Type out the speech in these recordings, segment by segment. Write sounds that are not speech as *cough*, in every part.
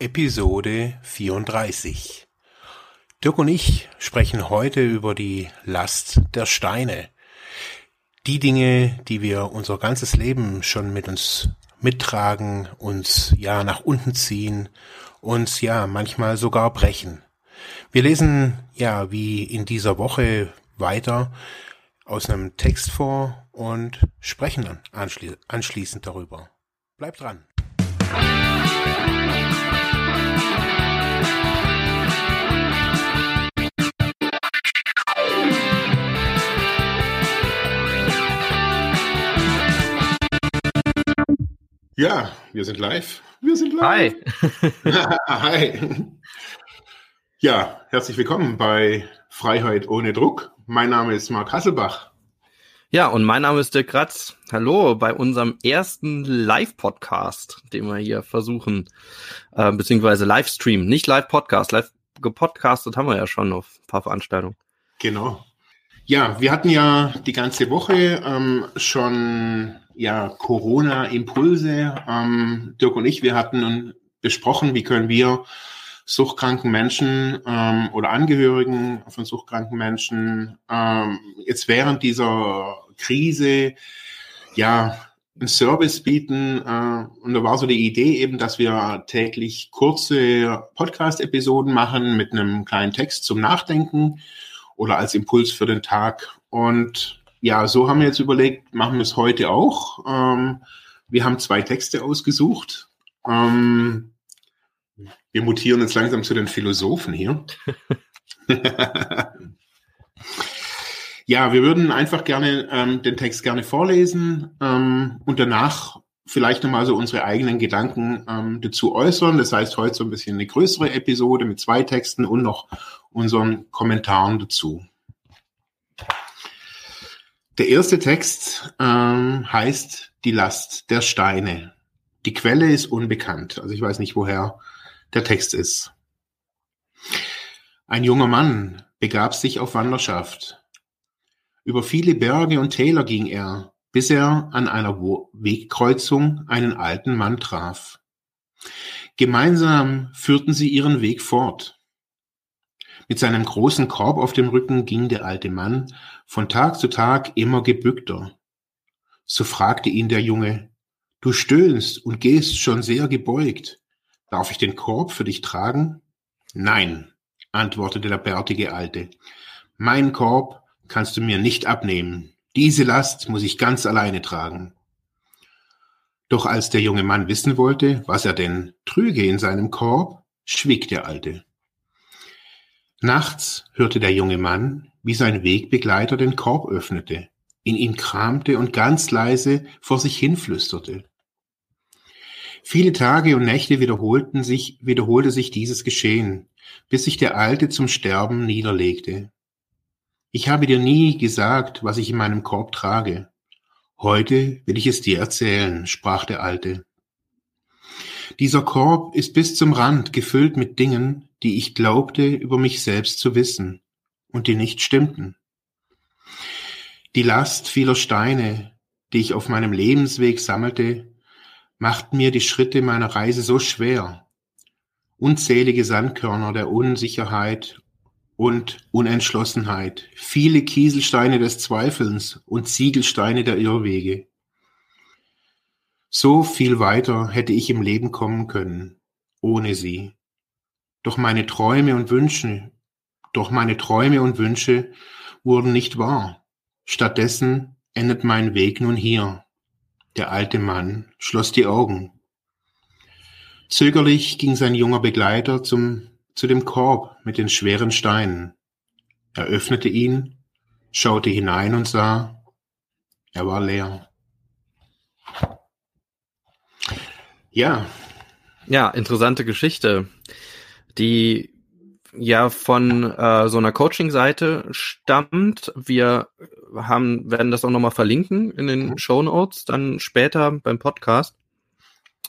Episode 34. Dirk und ich sprechen heute über die Last der Steine. Die Dinge, die wir unser ganzes Leben schon mit uns mittragen, uns ja nach unten ziehen, uns ja manchmal sogar brechen. Wir lesen ja wie in dieser Woche weiter aus einem Text vor und sprechen dann anschli anschließend darüber. Bleibt dran. Ja, wir sind live. Wir sind live. Hi. *laughs* Hi. Ja, herzlich willkommen bei Freiheit ohne Druck. Mein Name ist Marc Hasselbach. Ja, und mein Name ist Dirk Kratz. Hallo bei unserem ersten Live-Podcast, den wir hier versuchen, äh, beziehungsweise Livestream, nicht Live-Podcast. Live gepodcastet haben wir ja schon auf ein paar Veranstaltungen. Genau. Ja, wir hatten ja die ganze Woche ähm, schon ja, Corona-Impulse. Ähm, Dirk und ich, wir hatten besprochen, wie können wir suchtkranken Menschen ähm, oder Angehörigen von suchtkranken Menschen ähm, jetzt während dieser Krise ja einen Service bieten. Äh, und da war so die Idee eben, dass wir täglich kurze Podcast-Episoden machen mit einem kleinen Text zum Nachdenken oder als Impuls für den Tag. Und ja, so haben wir jetzt überlegt, machen wir es heute auch. Ähm, wir haben zwei Texte ausgesucht. Ähm, wir mutieren jetzt langsam zu den Philosophen hier. *laughs* ja, wir würden einfach gerne ähm, den Text gerne vorlesen ähm, und danach vielleicht nochmal so unsere eigenen Gedanken ähm, dazu äußern. Das heißt, heute so ein bisschen eine größere Episode mit zwei Texten und noch unseren Kommentaren dazu. Der erste Text ähm, heißt Die Last der Steine. Die Quelle ist unbekannt, also ich weiß nicht, woher der Text ist. Ein junger Mann begab sich auf Wanderschaft. Über viele Berge und Täler ging er, bis er an einer Wegkreuzung einen alten Mann traf. Gemeinsam führten sie ihren Weg fort. Mit seinem großen Korb auf dem Rücken ging der alte Mann von Tag zu Tag immer gebückter. So fragte ihn der Junge, Du stöhnst und gehst schon sehr gebeugt. Darf ich den Korb für dich tragen? Nein, antwortete der bärtige Alte. Mein Korb kannst du mir nicht abnehmen. Diese Last muss ich ganz alleine tragen. Doch als der junge Mann wissen wollte, was er denn trüge in seinem Korb, schwieg der Alte. Nachts hörte der junge Mann, wie sein Wegbegleiter den Korb öffnete, in ihm kramte und ganz leise vor sich hinflüsterte. Viele Tage und Nächte wiederholten sich, wiederholte sich dieses Geschehen, bis sich der Alte zum Sterben niederlegte. Ich habe dir nie gesagt, was ich in meinem Korb trage. Heute will ich es dir erzählen, sprach der Alte. Dieser Korb ist bis zum Rand gefüllt mit Dingen, die ich glaubte über mich selbst zu wissen und die nicht stimmten. Die Last vieler Steine, die ich auf meinem Lebensweg sammelte, machten mir die Schritte meiner Reise so schwer. Unzählige Sandkörner der Unsicherheit und Unentschlossenheit, viele Kieselsteine des Zweifelns und Ziegelsteine der Irrwege. So viel weiter hätte ich im Leben kommen können, ohne sie. Doch meine Träume und Wünsche, doch meine Träume und Wünsche wurden nicht wahr. Stattdessen endet mein Weg nun hier. Der alte Mann schloss die Augen. Zögerlich ging sein junger Begleiter zum, zu dem Korb mit den schweren Steinen. Er öffnete ihn, schaute hinein und sah, er war leer. Ja. Ja, interessante Geschichte die ja von äh, so einer Coaching-Seite stammt. Wir haben, werden das auch nochmal verlinken in den mhm. Show Notes, dann später beim Podcast.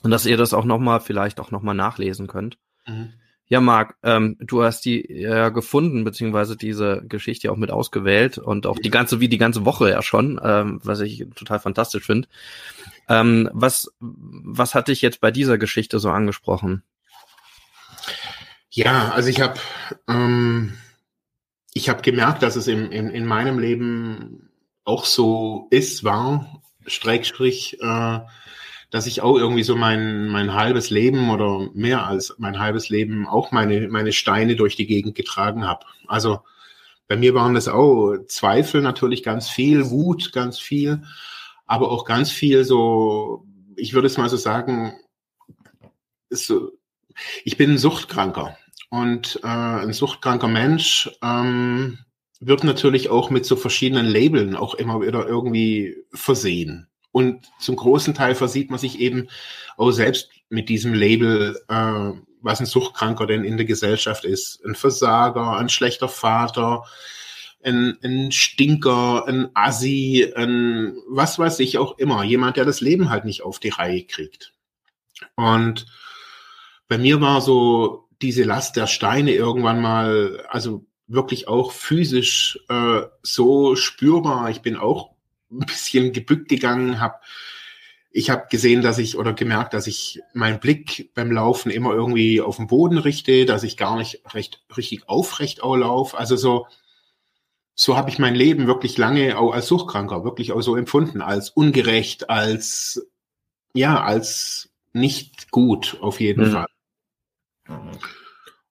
Und dass ihr das auch nochmal, vielleicht auch nochmal nachlesen könnt. Mhm. Ja, Marc, ähm, du hast die ja gefunden, beziehungsweise diese Geschichte auch mit ausgewählt und auch die ganze, wie die ganze Woche ja schon, ähm, was ich total fantastisch finde. Ähm, was, was hat dich jetzt bei dieser Geschichte so angesprochen? Ja, also ich habe ähm, ich habe gemerkt, dass es im, in, in meinem Leben auch so ist, war, Streckstrich, äh, dass ich auch irgendwie so mein, mein halbes Leben oder mehr als mein halbes Leben auch meine, meine Steine durch die Gegend getragen habe. Also bei mir waren das auch Zweifel natürlich ganz viel, Wut ganz viel, aber auch ganz viel so, ich würde es mal so sagen, so, ich bin ein Suchtkranker und äh, ein suchtkranker Mensch ähm, wird natürlich auch mit so verschiedenen Labeln auch immer wieder irgendwie versehen. Und zum großen Teil versieht man sich eben auch selbst mit diesem Label, äh, was ein Suchtkranker denn in der Gesellschaft ist. Ein Versager, ein schlechter Vater, ein, ein Stinker, ein Assi, ein was weiß ich auch immer. Jemand, der das Leben halt nicht auf die Reihe kriegt. Und bei mir war so diese Last der Steine irgendwann mal, also wirklich auch physisch äh, so spürbar. Ich bin auch ein bisschen gebückt gegangen, habe ich habe gesehen, dass ich oder gemerkt, dass ich meinen Blick beim Laufen immer irgendwie auf den Boden richte, dass ich gar nicht recht richtig aufrecht auch laufe. Also so so habe ich mein Leben wirklich lange auch als Suchtkranker wirklich auch so empfunden, als ungerecht, als ja, als nicht gut auf jeden mhm. Fall.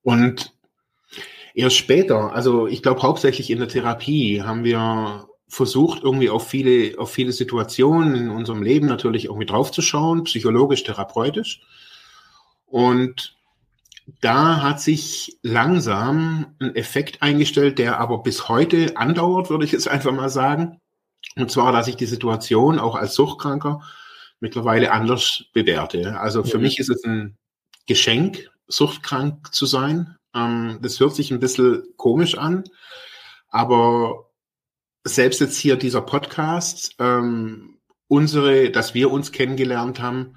Und erst später, also ich glaube hauptsächlich in der Therapie haben wir versucht, irgendwie auf viele, auf viele Situationen in unserem Leben natürlich irgendwie draufzuschauen, psychologisch, therapeutisch. Und da hat sich langsam ein Effekt eingestellt, der aber bis heute andauert, würde ich jetzt einfach mal sagen. Und zwar, dass ich die Situation auch als Suchtkranker mittlerweile anders bewerte. Also für mhm. mich ist es ein Geschenk, suchtkrank zu sein. Ähm, das hört sich ein bisschen komisch an, aber selbst jetzt hier dieser Podcast, ähm, unsere, dass wir uns kennengelernt haben,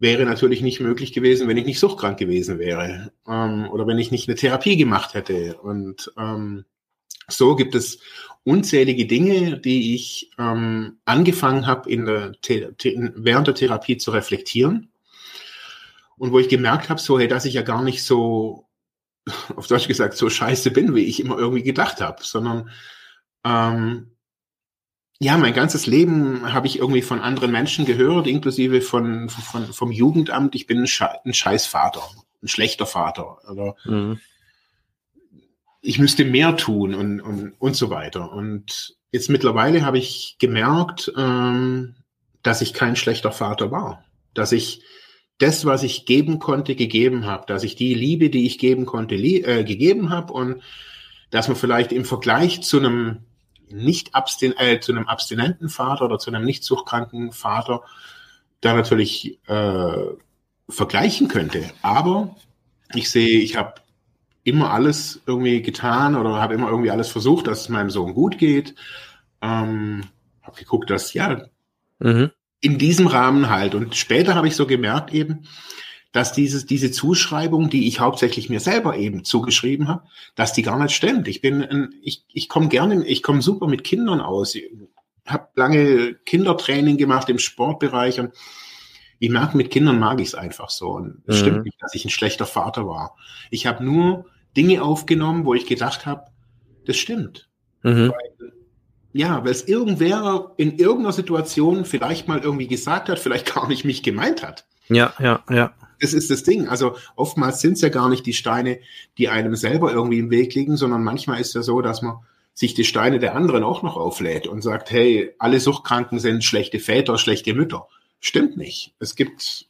wäre natürlich nicht möglich gewesen, wenn ich nicht suchtkrank gewesen wäre ähm, oder wenn ich nicht eine Therapie gemacht hätte. Und ähm, so gibt es unzählige Dinge, die ich ähm, angefangen habe, in der während der Therapie zu reflektieren und wo ich gemerkt habe, so hey, dass ich ja gar nicht so *laughs* auf Deutsch gesagt so scheiße bin, wie ich immer irgendwie gedacht habe, sondern ähm, ja, mein ganzes Leben habe ich irgendwie von anderen Menschen gehört, inklusive von, von vom Jugendamt. Ich bin ein, Sche ein scheiß Vater, ein schlechter Vater. Oder mhm. ich müsste mehr tun und, und, und so weiter. Und jetzt mittlerweile habe ich gemerkt, ähm, dass ich kein schlechter Vater war. Dass ich das, was ich geben konnte, gegeben habe. Dass ich die Liebe, die ich geben konnte, äh, gegeben habe. Und dass man vielleicht im Vergleich zu einem nicht abstin äh, zu einem abstinenten Vater oder zu einem nicht suchtkranken Vater da natürlich äh, vergleichen könnte. Aber ich sehe, ich habe immer alles irgendwie getan oder habe immer irgendwie alles versucht, dass es meinem Sohn gut geht. Ähm, habe geguckt, dass ja mhm. In diesem Rahmen halt. Und später habe ich so gemerkt eben, dass dieses, diese Zuschreibung, die ich hauptsächlich mir selber eben zugeschrieben habe, dass die gar nicht stimmt. Ich bin, ein, ich, ich komme gerne, ich komme super mit Kindern aus. Ich habe lange Kindertraining gemacht im Sportbereich und ich merke, mit Kindern mag ich es einfach so. Und es mhm. stimmt nicht, dass ich ein schlechter Vater war. Ich habe nur Dinge aufgenommen, wo ich gedacht habe, das stimmt. Mhm. Weil, ja, weil es irgendwer in irgendeiner Situation vielleicht mal irgendwie gesagt hat, vielleicht *laughs* gar nicht mich gemeint hat. Ja, ja, ja das ist das Ding. Also oftmals sind es ja gar nicht die Steine, die einem selber irgendwie im Weg liegen, sondern manchmal ist es ja so, dass man sich die Steine der anderen auch noch auflädt und sagt, hey, alle Suchtkranken sind schlechte Väter, schlechte Mütter. Stimmt nicht. Es gibt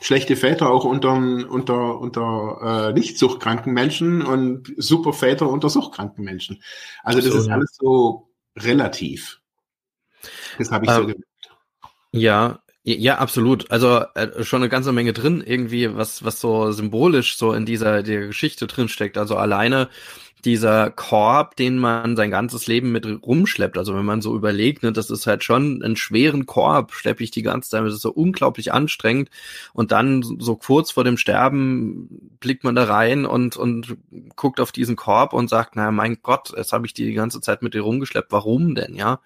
schlechte Väter auch unter, unter, unter äh, nicht suchtkranken Menschen und super Väter unter suchtkranken Menschen. Also das so, ist ja. alles so relativ. Das habe ich ähm, so gemerkt. Ja, ja, absolut. Also äh, schon eine ganze Menge drin, irgendwie, was, was so symbolisch so in dieser der Geschichte drin steckt. Also alleine dieser Korb, den man sein ganzes Leben mit rumschleppt. Also wenn man so überlegt, ne, das ist halt schon einen schweren Korb, schleppe ich die ganze Zeit, das ist so unglaublich anstrengend. Und dann so kurz vor dem Sterben blickt man da rein und, und guckt auf diesen Korb und sagt, na mein Gott, jetzt habe ich die die ganze Zeit mit dir rumgeschleppt. Warum denn, ja?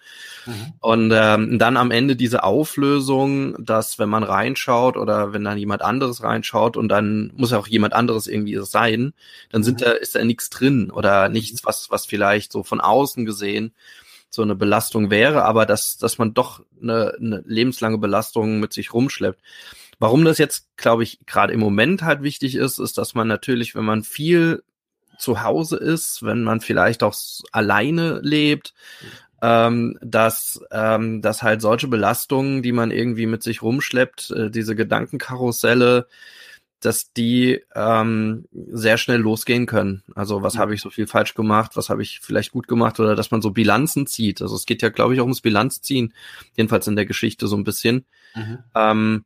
Mhm. Und ähm, dann am Ende diese Auflösung, dass wenn man reinschaut oder wenn dann jemand anderes reinschaut und dann muss ja auch jemand anderes irgendwie sein, dann sind mhm. da, ist da nichts drin oder nichts, was, was vielleicht so von außen gesehen so eine Belastung wäre, aber dass, dass man doch eine, eine lebenslange Belastung mit sich rumschleppt. Warum das jetzt, glaube ich, gerade im Moment halt wichtig ist, ist, dass man natürlich, wenn man viel zu Hause ist, wenn man vielleicht auch alleine lebt, ähm, dass, ähm, dass halt solche Belastungen, die man irgendwie mit sich rumschleppt, äh, diese Gedankenkarusselle, dass die ähm, sehr schnell losgehen können. Also was habe ich so viel falsch gemacht, was habe ich vielleicht gut gemacht oder dass man so Bilanzen zieht. Also es geht ja, glaube ich, auch ums Bilanzziehen, jedenfalls in der Geschichte so ein bisschen. Mhm. Ähm,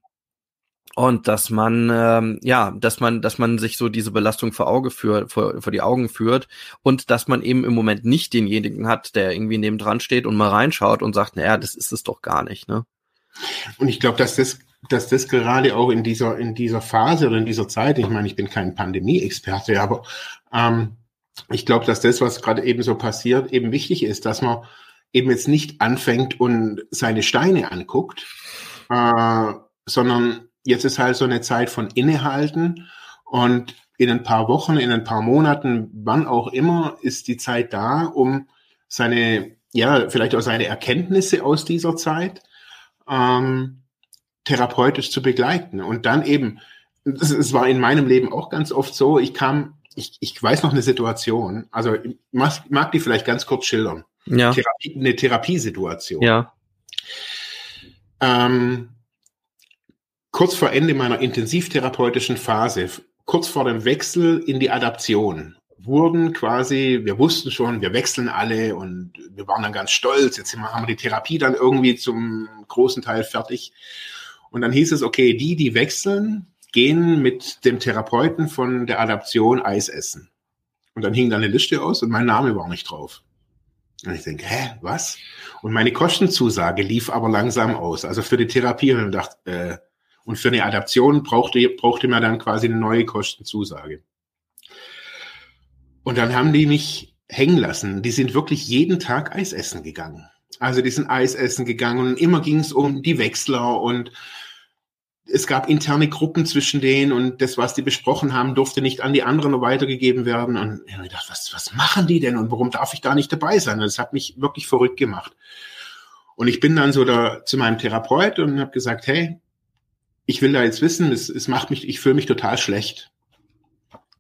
und dass man ähm, ja, dass man, dass man sich so diese Belastung vor Auge führt, vor, vor die Augen führt und dass man eben im Moment nicht denjenigen hat, der irgendwie neben dran steht und mal reinschaut und sagt, naja, das ist es doch gar nicht, ne? Und ich glaube, dass das dass das gerade auch in dieser, in dieser Phase oder in dieser Zeit, ich meine, ich bin kein Pandemie-Experte, aber ähm, ich glaube, dass das, was gerade eben so passiert, eben wichtig ist, dass man eben jetzt nicht anfängt und seine Steine anguckt, äh, sondern jetzt ist halt so eine Zeit von Innehalten und in ein paar Wochen, in ein paar Monaten, wann auch immer, ist die Zeit da, um seine, ja, vielleicht auch seine Erkenntnisse aus dieser Zeit ähm, therapeutisch zu begleiten. Und dann eben, es war in meinem Leben auch ganz oft so, ich kam, ich, ich weiß noch eine Situation, also ich mag, mag die vielleicht ganz kurz schildern. Ja. Therapie, eine Therapiesituation. Ja. Ähm, kurz vor Ende meiner intensivtherapeutischen Phase, kurz vor dem Wechsel in die Adaption, wurden quasi, wir wussten schon, wir wechseln alle und wir waren dann ganz stolz. Jetzt haben wir die Therapie dann irgendwie zum großen Teil fertig. Und dann hieß es, okay, die, die wechseln, gehen mit dem Therapeuten von der Adaption Eis essen. Und dann hing da eine Liste aus und mein Name war nicht drauf. Und ich denke, hä, was? Und meine Kostenzusage lief aber langsam aus. Also für die Therapie und dachte, äh, und für eine Adaption brauchte, brauchte man dann quasi eine neue Kostenzusage. Und dann haben die mich hängen lassen. Die sind wirklich jeden Tag Eis essen gegangen. Also die sind Eis essen gegangen und immer ging es um die Wechsler und es gab interne Gruppen zwischen denen und das, was die besprochen haben, durfte nicht an die anderen weitergegeben werden. Und ich habe gedacht, was, was machen die denn und warum darf ich da nicht dabei sein? Das hat mich wirklich verrückt gemacht. Und ich bin dann so da zu meinem Therapeut und habe gesagt, hey, ich will da jetzt wissen, es, es macht mich, ich fühle mich total schlecht.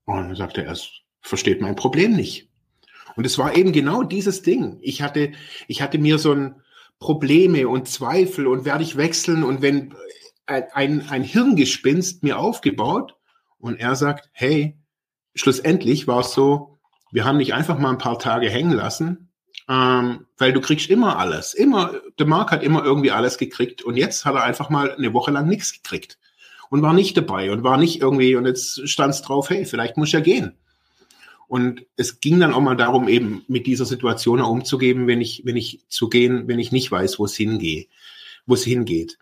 Und dann sagte er, es versteht mein Problem nicht. Und es war eben genau dieses Ding. Ich hatte, ich hatte mir so ein Probleme und Zweifel und werde ich wechseln und wenn ein, ein Hirngespinst mir aufgebaut und er sagt, hey, schlussendlich war es so, wir haben dich einfach mal ein paar Tage hängen lassen, ähm, weil du kriegst immer alles. Immer, der Mark hat immer irgendwie alles gekriegt und jetzt hat er einfach mal eine Woche lang nichts gekriegt und war nicht dabei und war nicht irgendwie und jetzt stand es drauf, hey, vielleicht muss er gehen. Und es ging dann auch mal darum, eben mit dieser Situation umzugehen, wenn ich, wenn ich zu gehen, wenn ich nicht weiß, wo es hingeht, wo es hingeht.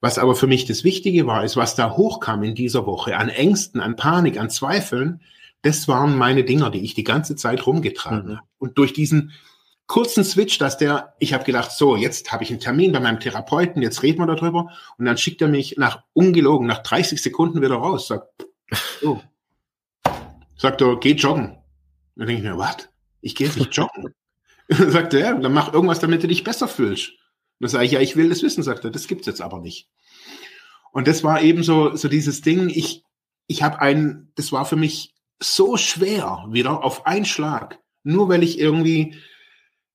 Was aber für mich das Wichtige war, ist, was da hochkam in dieser Woche an Ängsten, an Panik, an Zweifeln, das waren meine Dinger, die ich die ganze Zeit rumgetragen mhm. habe. Und durch diesen kurzen Switch, dass der, ich habe gedacht, so, jetzt habe ich einen Termin bei meinem Therapeuten, jetzt reden wir darüber. Und dann schickt er mich nach ungelogen, nach 30 Sekunden wieder raus, sagt, so, sagt er, geh joggen. Dann denke ich mir, was? Ich gehe nicht joggen. *laughs* dann sagt er, ja, dann mach irgendwas, damit du dich besser fühlst. Dann sage ich, ja, ich will das wissen, sagt er, das gibt's jetzt aber nicht. Und das war eben so, so dieses Ding, ich, ich habe ein, das war für mich so schwer, wieder auf einen Schlag, nur weil ich irgendwie,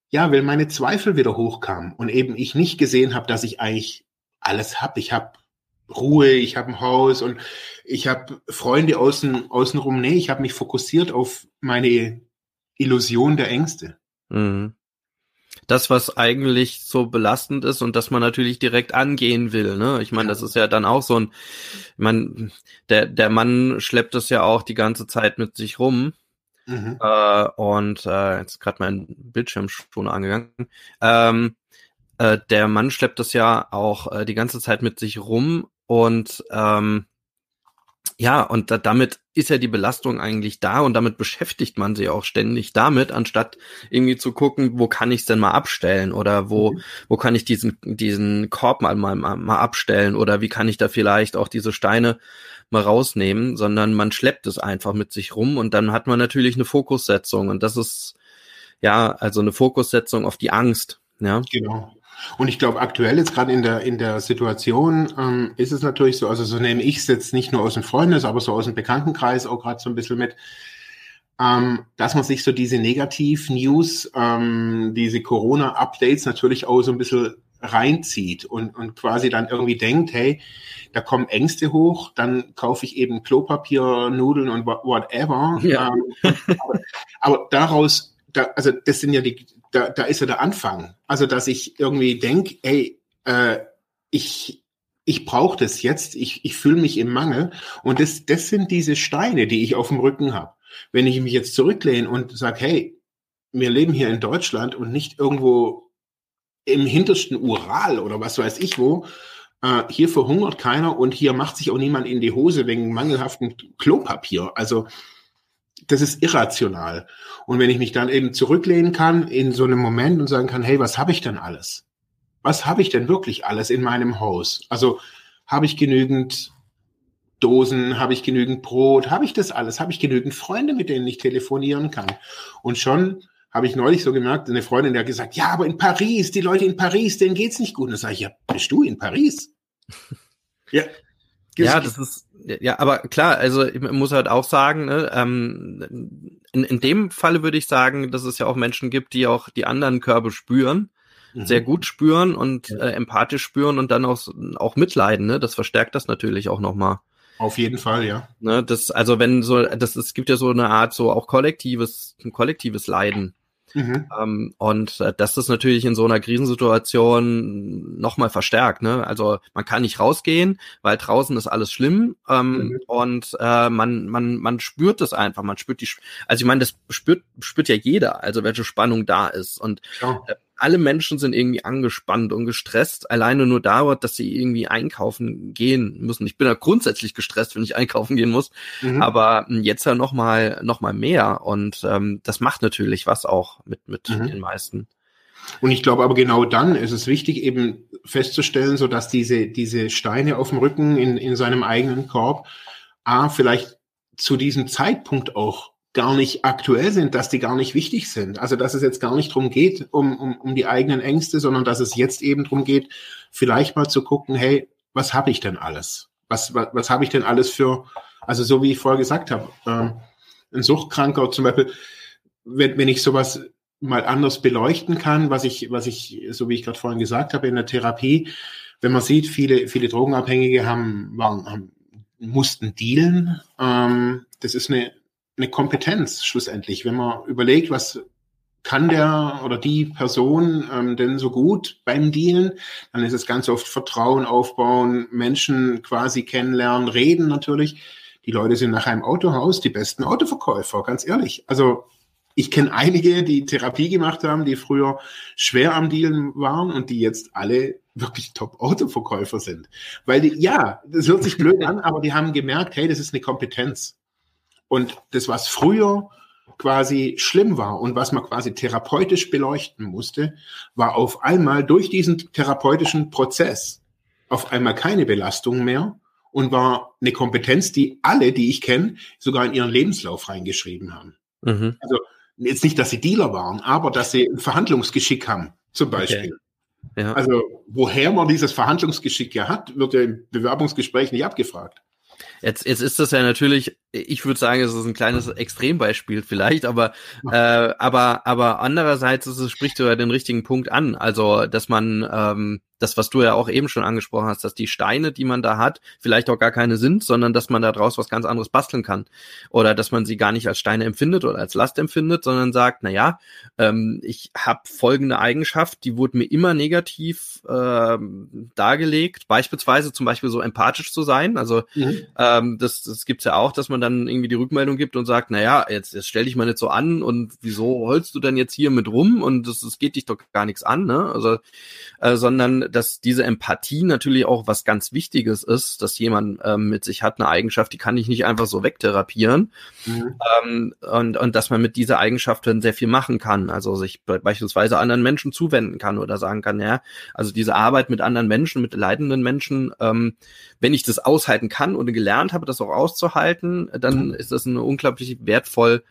ja, weil meine Zweifel wieder hochkamen und eben ich nicht gesehen habe, dass ich eigentlich alles hab. Ich habe Ruhe, ich habe ein Haus und ich habe Freunde außen außenrum. Nee, ich habe mich fokussiert auf meine Illusion der Ängste. Mhm. Das, was eigentlich so belastend ist und das man natürlich direkt angehen will. Ne? Ich meine, das ist ja dann auch so ein, ich mein, der, der Mann schleppt das ja auch die ganze Zeit mit sich rum. Mhm. Äh, und äh, jetzt gerade mein Bildschirm schon angegangen. Ähm, äh, der Mann schleppt das ja auch äh, die ganze Zeit mit sich rum und ähm, ja, und da, damit ist ja die Belastung eigentlich da und damit beschäftigt man sich auch ständig damit, anstatt irgendwie zu gucken, wo kann ich es denn mal abstellen oder wo, mhm. wo kann ich diesen, diesen Korb mal, mal, mal abstellen oder wie kann ich da vielleicht auch diese Steine mal rausnehmen, sondern man schleppt es einfach mit sich rum und dann hat man natürlich eine Fokussetzung und das ist ja also eine Fokussetzung auf die Angst. Ja. Genau. Und ich glaube, aktuell jetzt gerade in der, in der Situation ähm, ist es natürlich so, also so nehme ich es jetzt nicht nur aus dem Freundes, aber so aus dem Bekanntenkreis auch gerade so ein bisschen mit, ähm, dass man sich so diese Negativ-News, ähm, diese Corona-Updates natürlich auch so ein bisschen reinzieht und, und quasi dann irgendwie denkt, hey, da kommen Ängste hoch, dann kaufe ich eben Klopapier, Nudeln und whatever. Ja. Ähm, aber, aber daraus, da, also das sind ja die, da, da ist ja der Anfang. Also, dass ich irgendwie denke, ey, äh, ich, ich brauche das jetzt, ich, ich fühle mich im Mangel. Und das, das sind diese Steine, die ich auf dem Rücken habe. Wenn ich mich jetzt zurücklehne und sage, hey, wir leben hier in Deutschland und nicht irgendwo im hintersten Ural oder was weiß ich wo, äh, hier verhungert keiner und hier macht sich auch niemand in die Hose wegen mangelhaftem Klopapier. Also das ist irrational. Und wenn ich mich dann eben zurücklehnen kann in so einem Moment und sagen kann, hey, was habe ich denn alles? Was habe ich denn wirklich alles in meinem Haus? Also habe ich genügend Dosen, habe ich genügend Brot, habe ich das alles, habe ich genügend Freunde, mit denen ich telefonieren kann. Und schon habe ich neulich so gemerkt, eine Freundin, die hat gesagt, ja, aber in Paris, die Leute in Paris, denen geht's nicht gut. Und dann sage ich, ja, bist du in Paris? *laughs* ja. Ja, das ist, ja, aber klar, also ich muss halt auch sagen, ne, ähm, in, in dem Falle würde ich sagen, dass es ja auch Menschen gibt, die auch die anderen Körbe spüren, mhm. sehr gut spüren und äh, empathisch spüren und dann auch, auch mitleiden, ne? Das verstärkt das natürlich auch nochmal. Auf jeden Fall, ja. Ne, das, also wenn so, das, es gibt ja so eine Art so auch kollektives, ein kollektives Leiden. Mhm. Ähm, und äh, das ist natürlich in so einer Krisensituation nochmal verstärkt. Ne? Also man kann nicht rausgehen, weil draußen ist alles schlimm ähm, mhm. und äh, man, man, man spürt es einfach. Man spürt die, also ich meine, das spürt, spürt ja jeder, also welche Spannung da ist. Und ja. äh, alle Menschen sind irgendwie angespannt und gestresst, alleine nur dauert, dass sie irgendwie einkaufen gehen müssen. Ich bin ja grundsätzlich gestresst, wenn ich einkaufen gehen muss, mhm. aber jetzt ja noch mal, noch mal mehr und ähm, das macht natürlich was auch mit, mit mhm. den meisten. Und ich glaube aber genau dann ist es wichtig, eben festzustellen, so dass diese, diese Steine auf dem Rücken in, in seinem eigenen Korb, A, vielleicht zu diesem Zeitpunkt auch gar nicht aktuell sind, dass die gar nicht wichtig sind. Also dass es jetzt gar nicht drum geht, um, um, um die eigenen Ängste, sondern dass es jetzt eben drum geht, vielleicht mal zu gucken, hey, was habe ich denn alles? Was, was, was habe ich denn alles für, also so wie ich vorher gesagt habe, ähm, ein Suchtkranker zum Beispiel, wenn, wenn ich sowas mal anders beleuchten kann, was ich, was ich, so wie ich gerade vorhin gesagt habe, in der Therapie, wenn man sieht, viele, viele Drogenabhängige haben, waren, haben mussten dealen. Ähm, das ist eine, eine Kompetenz schlussendlich. Wenn man überlegt, was kann der oder die Person ähm, denn so gut beim Dealen, dann ist es ganz oft Vertrauen aufbauen, Menschen quasi kennenlernen, reden natürlich. Die Leute sind nach einem Autohaus die besten Autoverkäufer, ganz ehrlich. Also ich kenne einige, die Therapie gemacht haben, die früher schwer am Dealen waren und die jetzt alle wirklich Top-Autoverkäufer sind. Weil die, ja, das hört sich blöd an, aber die haben gemerkt, hey, das ist eine Kompetenz. Und das, was früher quasi schlimm war und was man quasi therapeutisch beleuchten musste, war auf einmal durch diesen therapeutischen Prozess auf einmal keine Belastung mehr und war eine Kompetenz, die alle, die ich kenne, sogar in ihren Lebenslauf reingeschrieben haben. Mhm. Also jetzt nicht, dass sie Dealer waren, aber dass sie ein Verhandlungsgeschick haben, zum Beispiel. Okay. Ja. Also woher man dieses Verhandlungsgeschick ja hat, wird ja im Bewerbungsgespräch nicht abgefragt. Jetzt, jetzt ist das ja natürlich, ich würde sagen, es ist ein kleines Extrembeispiel vielleicht, aber, äh, aber, aber andererseits ist es, spricht du ja den richtigen Punkt an. Also, dass man, ähm, das, was du ja auch eben schon angesprochen hast, dass die Steine, die man da hat, vielleicht auch gar keine sind, sondern dass man da draus was ganz anderes basteln kann. Oder dass man sie gar nicht als Steine empfindet oder als Last empfindet, sondern sagt, na ja, ähm, ich habe folgende Eigenschaft, die wurde mir immer negativ ähm, dargelegt, beispielsweise zum Beispiel so empathisch zu sein. Also mhm. ähm, das, das gibt's ja auch, dass man dann irgendwie die Rückmeldung gibt und sagt, na ja, jetzt, jetzt stell dich mal nicht so an und wieso holst du denn jetzt hier mit rum und das, das geht dich doch gar nichts an, ne? Also, äh, sondern dass diese Empathie natürlich auch was ganz Wichtiges ist, dass jemand ähm, mit sich hat eine Eigenschaft, die kann ich nicht einfach so wegtherapieren. Mhm. Ähm, und, und dass man mit dieser Eigenschaft dann sehr viel machen kann. Also sich beispielsweise anderen Menschen zuwenden kann oder sagen kann, ja, also diese Arbeit mit anderen Menschen, mit leidenden Menschen, ähm, wenn ich das aushalten kann und gelernt habe, das auch auszuhalten, dann mhm. ist das eine unglaublich wertvoll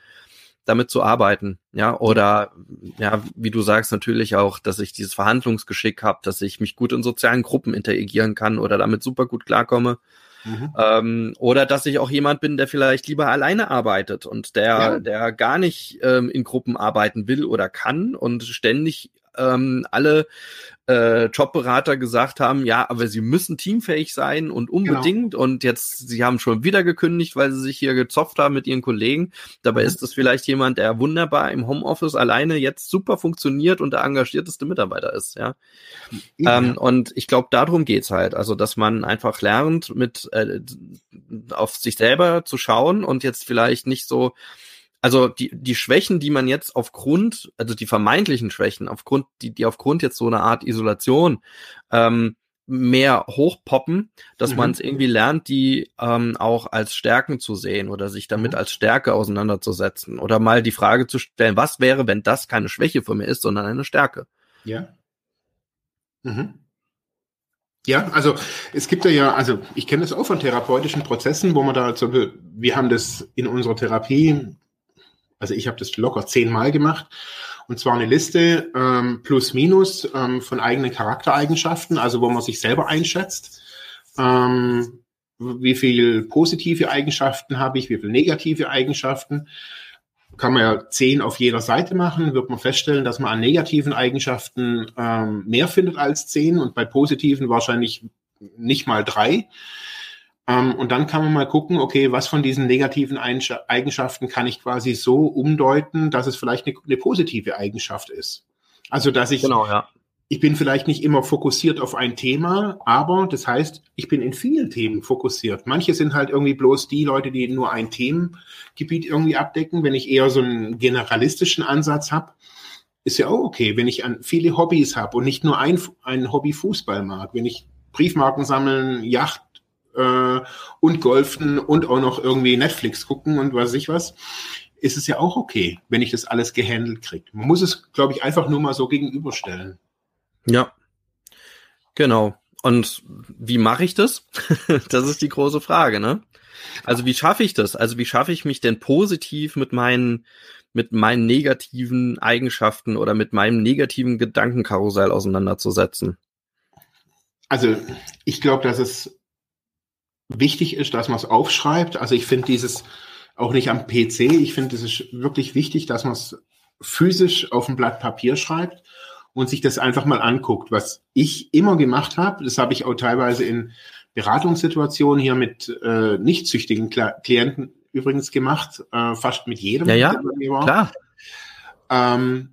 damit zu arbeiten, ja, oder ja, wie du sagst, natürlich auch, dass ich dieses Verhandlungsgeschick habe, dass ich mich gut in sozialen Gruppen interagieren kann oder damit super gut klarkomme. Mhm. Ähm, oder dass ich auch jemand bin, der vielleicht lieber alleine arbeitet und der, ja. der gar nicht ähm, in Gruppen arbeiten will oder kann und ständig ähm, alle äh, Jobberater gesagt haben, ja, aber sie müssen teamfähig sein und genau. unbedingt genau. und jetzt, sie haben schon wieder gekündigt, weil sie sich hier gezopft haben mit ihren Kollegen. Dabei mhm. ist das vielleicht jemand, der wunderbar im Homeoffice alleine jetzt super funktioniert und der engagierteste Mitarbeiter ist, ja. ja. Ähm, und ich glaube, darum geht's halt, also dass man einfach lernt, mit äh, auf sich selber zu schauen und jetzt vielleicht nicht so also die, die Schwächen, die man jetzt aufgrund, also die vermeintlichen Schwächen, aufgrund, die, die aufgrund jetzt so einer Art Isolation ähm, mehr hochpoppen, dass mhm. man es irgendwie lernt, die ähm, auch als Stärken zu sehen oder sich damit mhm. als Stärke auseinanderzusetzen oder mal die Frage zu stellen, was wäre, wenn das keine Schwäche für mir ist, sondern eine Stärke? Ja. Mhm. Ja, also es gibt ja, ja, also ich kenne das auch von therapeutischen Prozessen, wo man da, also, wir haben das in unserer Therapie also ich habe das locker zehnmal gemacht. Und zwar eine Liste ähm, plus minus ähm, von eigenen Charaktereigenschaften, also wo man sich selber einschätzt. Ähm, wie viel positive Eigenschaften habe ich, wie viel negative Eigenschaften. Kann man ja zehn auf jeder Seite machen, wird man feststellen, dass man an negativen Eigenschaften ähm, mehr findet als zehn und bei positiven wahrscheinlich nicht mal drei. Ähm, und dann kann man mal gucken, okay, was von diesen negativen Eigenschaften kann ich quasi so umdeuten, dass es vielleicht eine, eine positive Eigenschaft ist. Also, dass ich, genau, ja. ich bin vielleicht nicht immer fokussiert auf ein Thema, aber das heißt, ich bin in vielen Themen fokussiert. Manche sind halt irgendwie bloß die Leute, die nur ein Themengebiet irgendwie abdecken. Wenn ich eher so einen generalistischen Ansatz habe, ist ja auch okay, wenn ich an viele Hobbys habe und nicht nur ein, ein Hobby Fußball mag, wenn ich Briefmarken sammeln, Yacht äh, und golfen und auch noch irgendwie Netflix gucken und was weiß ich was, ist es ja auch okay, wenn ich das alles gehandelt kriege. Man muss es, glaube ich, einfach nur mal so gegenüberstellen. Ja, genau. Und wie mache ich das? *laughs* das ist die große Frage, ne? Also wie schaffe ich das? Also wie schaffe ich mich denn positiv mit meinen mit meinen negativen Eigenschaften oder mit meinem negativen Gedankenkarussell auseinanderzusetzen? Also ich glaube, dass es wichtig ist, dass man es aufschreibt. Also ich finde dieses auch nicht am PC. Ich finde, es ist wirklich wichtig, dass man es physisch auf ein Blatt Papier schreibt und sich das einfach mal anguckt. Was ich immer gemacht habe, das habe ich auch teilweise in Beratungssituationen hier mit äh, nicht züchtigen Klienten übrigens gemacht, äh, fast mit jedem. Ja, ja, klar. Ähm,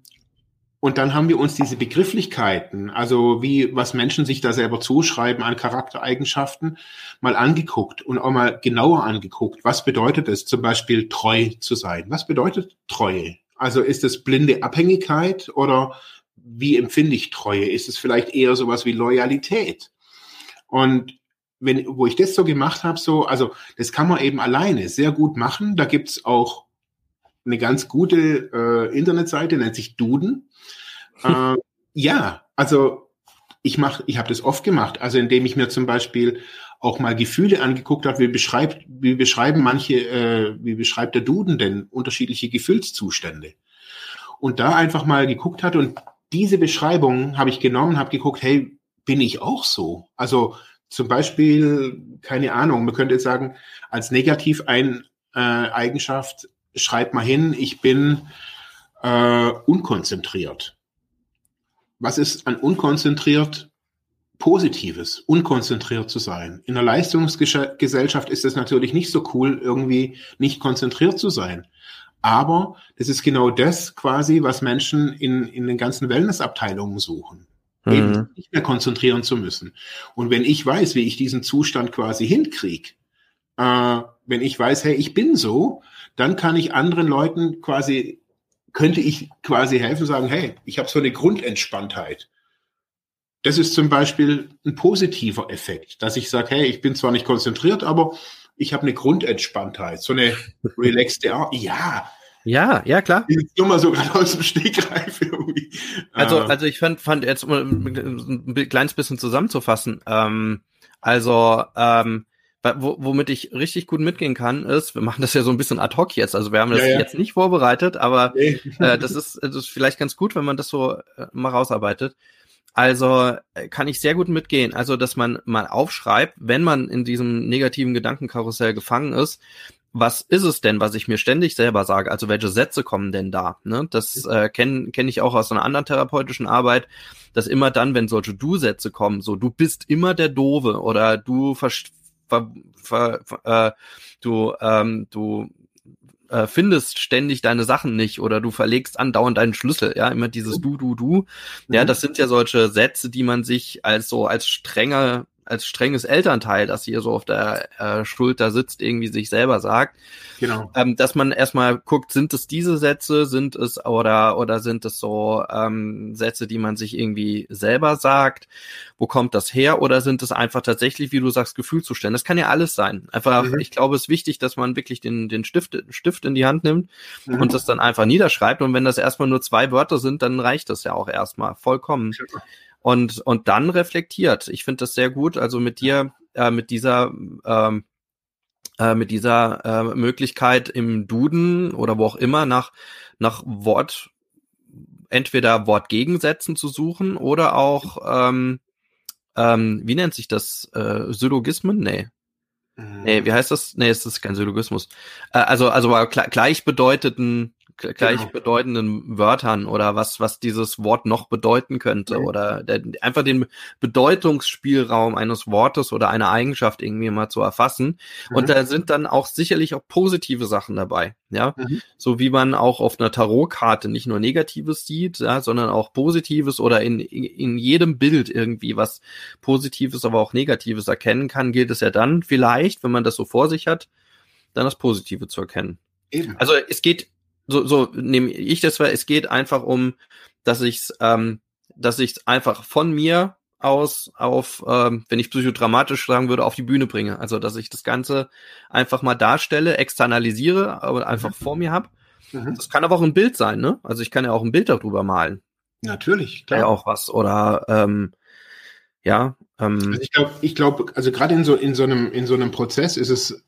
und dann haben wir uns diese Begrifflichkeiten, also wie, was Menschen sich da selber zuschreiben an Charaktereigenschaften, mal angeguckt und auch mal genauer angeguckt. Was bedeutet es, zum Beispiel treu zu sein? Was bedeutet Treue? Also ist es blinde Abhängigkeit oder wie empfinde ich Treue? Ist es vielleicht eher sowas wie Loyalität? Und wenn, wo ich das so gemacht habe, so, also das kann man eben alleine sehr gut machen. Da gibt's auch eine ganz gute äh, Internetseite, nennt sich Duden äh, ja, also ich mache, ich habe das oft gemacht, also indem ich mir zum Beispiel auch mal Gefühle angeguckt habe, wie beschreibt, wie beschreiben manche, äh, wie beschreibt der Duden denn unterschiedliche Gefühlszustände? Und da einfach mal geguckt hat und diese Beschreibung habe ich genommen, habe geguckt, hey, bin ich auch so? Also zum Beispiel, keine Ahnung, man könnte jetzt sagen, als negativ ein äh, Eigenschaft schreibt mal hin, ich bin äh, unkonzentriert was ist an unkonzentriert Positives, unkonzentriert zu sein. In der Leistungsgesellschaft ist es natürlich nicht so cool, irgendwie nicht konzentriert zu sein. Aber das ist genau das quasi, was Menschen in, in den ganzen Wellnessabteilungen suchen. Mhm. Eben nicht mehr konzentrieren zu müssen. Und wenn ich weiß, wie ich diesen Zustand quasi hinkriege, äh, wenn ich weiß, hey, ich bin so, dann kann ich anderen Leuten quasi, könnte ich quasi helfen, sagen, hey, ich habe so eine Grundentspanntheit. Das ist zum Beispiel ein positiver Effekt, dass ich sage, hey, ich bin zwar nicht konzentriert, aber ich habe eine Grundentspanntheit, so eine *laughs* relaxte Art. Ja. Ja, ja, klar. Nur mal so gerade aus dem Stegreif irgendwie. Also, ähm. also ich fand, fand jetzt um ein kleines bisschen zusammenzufassen. Ähm, also, ähm, womit ich richtig gut mitgehen kann, ist, wir machen das ja so ein bisschen ad hoc jetzt, also wir haben das ja, ja. jetzt nicht vorbereitet, aber nee. äh, das, ist, das ist vielleicht ganz gut, wenn man das so äh, mal rausarbeitet. Also äh, kann ich sehr gut mitgehen. Also, dass man mal aufschreibt, wenn man in diesem negativen Gedankenkarussell gefangen ist, was ist es denn, was ich mir ständig selber sage? Also welche Sätze kommen denn da? Ne? Das äh, kenne kenn ich auch aus einer anderen therapeutischen Arbeit, dass immer dann, wenn solche Du-Sätze kommen, so du bist immer der Dove oder du ver, ver, ver, äh, du ähm, du äh, findest ständig deine Sachen nicht oder du verlegst andauernd deinen Schlüssel, ja, immer dieses du, du, du. Ja, mhm. das sind ja solche Sätze, die man sich als so als strenger als strenges Elternteil, das hier so auf der äh, Schulter sitzt, irgendwie sich selber sagt. Genau. Ähm, dass man erstmal guckt, sind es diese Sätze, sind es oder oder sind es so ähm, Sätze, die man sich irgendwie selber sagt? Wo kommt das her? Oder sind es einfach tatsächlich, wie du sagst, Gefühlzustände? Das kann ja alles sein. Einfach, mhm. ich glaube, es ist wichtig, dass man wirklich den, den Stift, Stift in die Hand nimmt mhm. und das dann einfach niederschreibt. Und wenn das erstmal nur zwei Wörter sind, dann reicht das ja auch erstmal vollkommen. Super und, und dann reflektiert. Ich finde das sehr gut. Also mit dir, äh, mit dieser, ähm, äh, mit dieser äh, Möglichkeit im Duden oder wo auch immer nach, nach Wort, entweder Wortgegensätzen zu suchen oder auch, ähm, ähm, wie nennt sich das? Äh, Syllogismen? Nee. Nee, wie heißt das? Nee, es ist kein Syllogismus. Äh, also, also gleichbedeuteten gleichbedeutenden genau. Wörtern oder was, was dieses Wort noch bedeuten könnte mhm. oder der, einfach den Bedeutungsspielraum eines Wortes oder einer Eigenschaft irgendwie mal zu erfassen. Mhm. Und da sind dann auch sicherlich auch positive Sachen dabei. Ja, mhm. so wie man auch auf einer Tarotkarte nicht nur Negatives sieht, ja, sondern auch Positives oder in, in jedem Bild irgendwie was Positives, aber auch Negatives erkennen kann, gilt es ja dann vielleicht, wenn man das so vor sich hat, dann das Positive zu erkennen. Eben. Also es geht so, so nehme ich das wahr, es geht einfach um, dass ich ähm, dass ich einfach von mir aus auf, ähm, wenn ich psychodramatisch sagen würde, auf die Bühne bringe. Also dass ich das Ganze einfach mal darstelle, externalisiere, aber einfach mhm. vor mir habe. Mhm. Das kann aber auch ein Bild sein, ne? Also ich kann ja auch ein Bild darüber malen. Natürlich, klar. Ja, auch was. Oder ähm, ja. Ähm, also ich glaube, ich glaube, also gerade in so in so einem in so einem Prozess ist es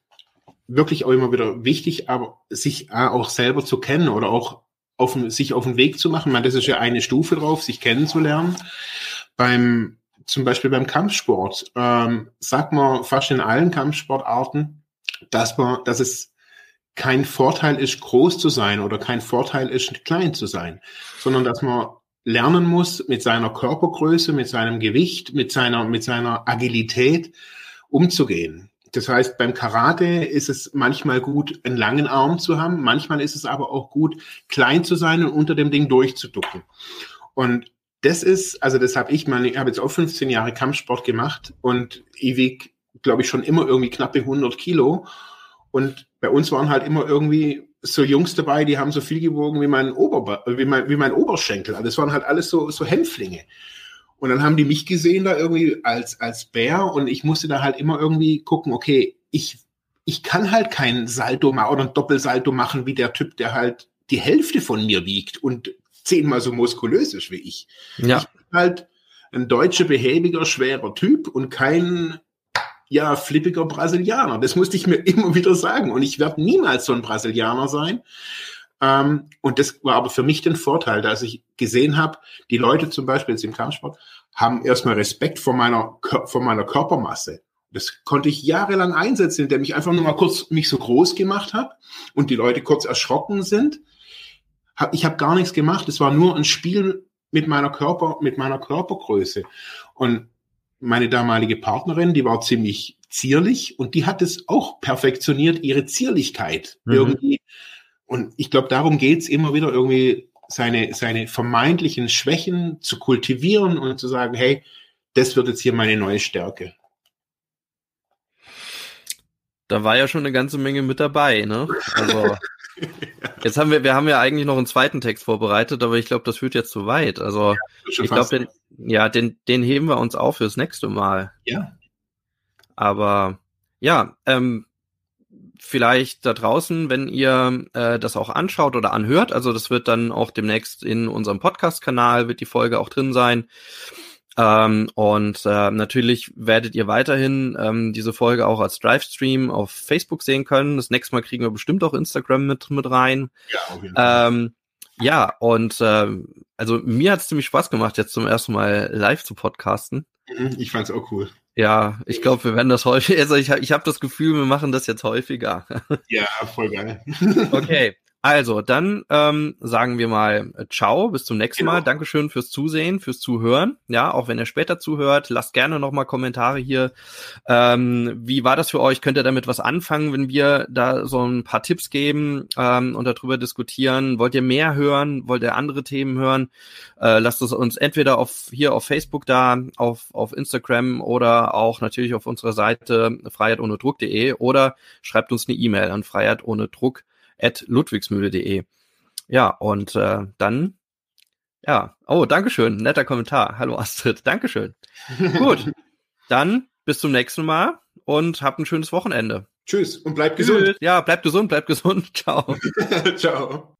wirklich auch immer wieder wichtig, aber sich auch selber zu kennen oder auch auf, sich auf den Weg zu machen. Man, das ist ja eine Stufe drauf, sich kennenzulernen. Beim, zum Beispiel beim Kampfsport, ähm, sagt man fast in allen Kampfsportarten, dass man, dass es kein Vorteil ist, groß zu sein oder kein Vorteil ist, klein zu sein, sondern dass man lernen muss, mit seiner Körpergröße, mit seinem Gewicht, mit seiner, mit seiner Agilität umzugehen. Das heißt, beim Karate ist es manchmal gut, einen langen Arm zu haben. Manchmal ist es aber auch gut, klein zu sein und unter dem Ding durchzuducken. Und das ist, also das habe ich mal, ich habe jetzt auch 15 Jahre Kampfsport gemacht und wiege, glaube ich, schon immer irgendwie knappe 100 Kilo. Und bei uns waren halt immer irgendwie so Jungs dabei, die haben so viel gewogen wie mein, Ober, wie mein, wie mein Oberschenkel. Also das waren halt alles so, so Hämpflinge. Und dann haben die mich gesehen da irgendwie als, als Bär und ich musste da halt immer irgendwie gucken, okay, ich, ich kann halt kein Salto machen oder ein Doppelsalto machen wie der Typ, der halt die Hälfte von mir wiegt und zehnmal so muskulös ist wie ich. Ja. Ich bin halt ein deutscher, behäbiger, schwerer Typ und kein ja, flippiger Brasilianer. Das musste ich mir *laughs* immer wieder sagen. Und ich werde niemals so ein Brasilianer sein. Ähm, und das war aber für mich den Vorteil, dass ich gesehen habe, die Leute zum Beispiel jetzt im Kampfsport haben erstmal Respekt vor meiner, vor meiner Körpermasse. Das konnte ich jahrelang einsetzen, indem ich einfach nur mal kurz mich so groß gemacht habe und die Leute kurz erschrocken sind. Ich habe gar nichts gemacht. Es war nur ein Spiel mit meiner Körper, mit meiner Körpergröße. Und meine damalige Partnerin, die war ziemlich zierlich und die hat es auch perfektioniert, ihre Zierlichkeit mhm. irgendwie. Und ich glaube, darum geht's immer wieder irgendwie, seine, seine vermeintlichen Schwächen zu kultivieren und zu sagen, hey, das wird jetzt hier meine neue Stärke. Da war ja schon eine ganze Menge mit dabei, ne? Also *laughs* jetzt haben wir, wir haben ja eigentlich noch einen zweiten Text vorbereitet, aber ich glaube, das führt jetzt zu weit. Also ja, ich glaube, den, ja, den, den heben wir uns auf fürs nächste Mal. Ja. Aber ja, ähm, vielleicht da draußen, wenn ihr äh, das auch anschaut oder anhört, also das wird dann auch demnächst in unserem Podcast-Kanal, wird die Folge auch drin sein. Ähm, und äh, natürlich werdet ihr weiterhin ähm, diese Folge auch als Livestream auf Facebook sehen können. Das nächste Mal kriegen wir bestimmt auch Instagram mit, mit rein. Ja, auf jeden Fall. Ähm, ja, und äh, also mir hat es ziemlich Spaß gemacht, jetzt zum ersten Mal live zu podcasten. Mhm, ich fand's auch cool. Ja, ich glaube, wir werden das häufig. Also ich, ich habe das Gefühl, wir machen das jetzt häufiger. Ja, voll geil. Okay, also, dann ähm, sagen wir mal äh, Ciao, bis zum nächsten genau. Mal. Dankeschön fürs Zusehen, fürs Zuhören. Ja, auch wenn ihr später zuhört, lasst gerne nochmal Kommentare hier. Ähm, wie war das für euch? Könnt ihr damit was anfangen, wenn wir da so ein paar Tipps geben ähm, und darüber diskutieren? Wollt ihr mehr hören? Wollt ihr andere Themen hören? Äh, lasst es uns entweder auf hier auf Facebook da, auf, auf Instagram oder auch natürlich auf unserer Seite freiheitohnedruck.de oder schreibt uns eine E-Mail an freiheit ohne Druck at ludwigsmühle.de. Ja, und äh, dann, ja, oh, Dankeschön, netter Kommentar. Hallo Astrid, Dankeschön. Gut, *laughs* dann bis zum nächsten Mal und habt ein schönes Wochenende. Tschüss und bleibt gesund. Ja, bleibt gesund, bleibt gesund. *laughs* Ciao. *laughs* Ciao.